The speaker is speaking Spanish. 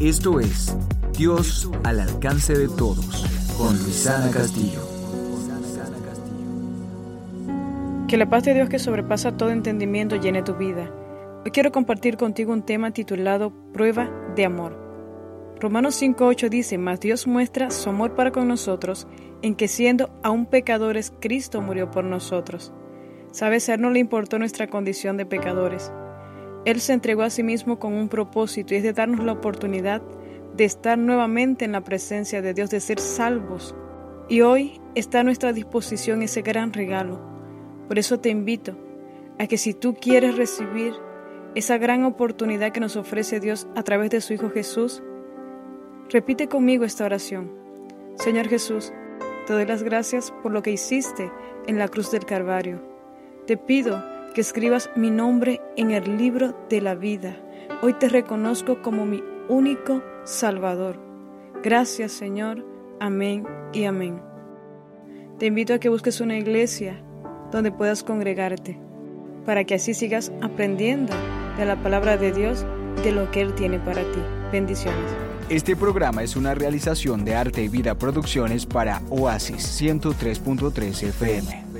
Esto es Dios al alcance de todos con Luisana Castillo. Que la paz de Dios que sobrepasa todo entendimiento llene tu vida. Hoy quiero compartir contigo un tema titulado Prueba de Amor. Romanos 5.8 dice, Mas Dios muestra su amor para con nosotros en que siendo aún pecadores, Cristo murió por nosotros. Sabe ser no le importó nuestra condición de pecadores. Él se entregó a sí mismo con un propósito y es de darnos la oportunidad de estar nuevamente en la presencia de Dios, de ser salvos. Y hoy está a nuestra disposición ese gran regalo. Por eso te invito a que si tú quieres recibir esa gran oportunidad que nos ofrece Dios a través de su Hijo Jesús, repite conmigo esta oración. Señor Jesús, te doy las gracias por lo que hiciste en la cruz del Calvario. Te pido que escribas mi nombre en el libro de la vida. Hoy te reconozco como mi único Salvador. Gracias Señor. Amén y amén. Te invito a que busques una iglesia donde puedas congregarte, para que así sigas aprendiendo de la palabra de Dios, de lo que Él tiene para ti. Bendiciones. Este programa es una realización de Arte y Vida Producciones para Oasis 103.3 FM.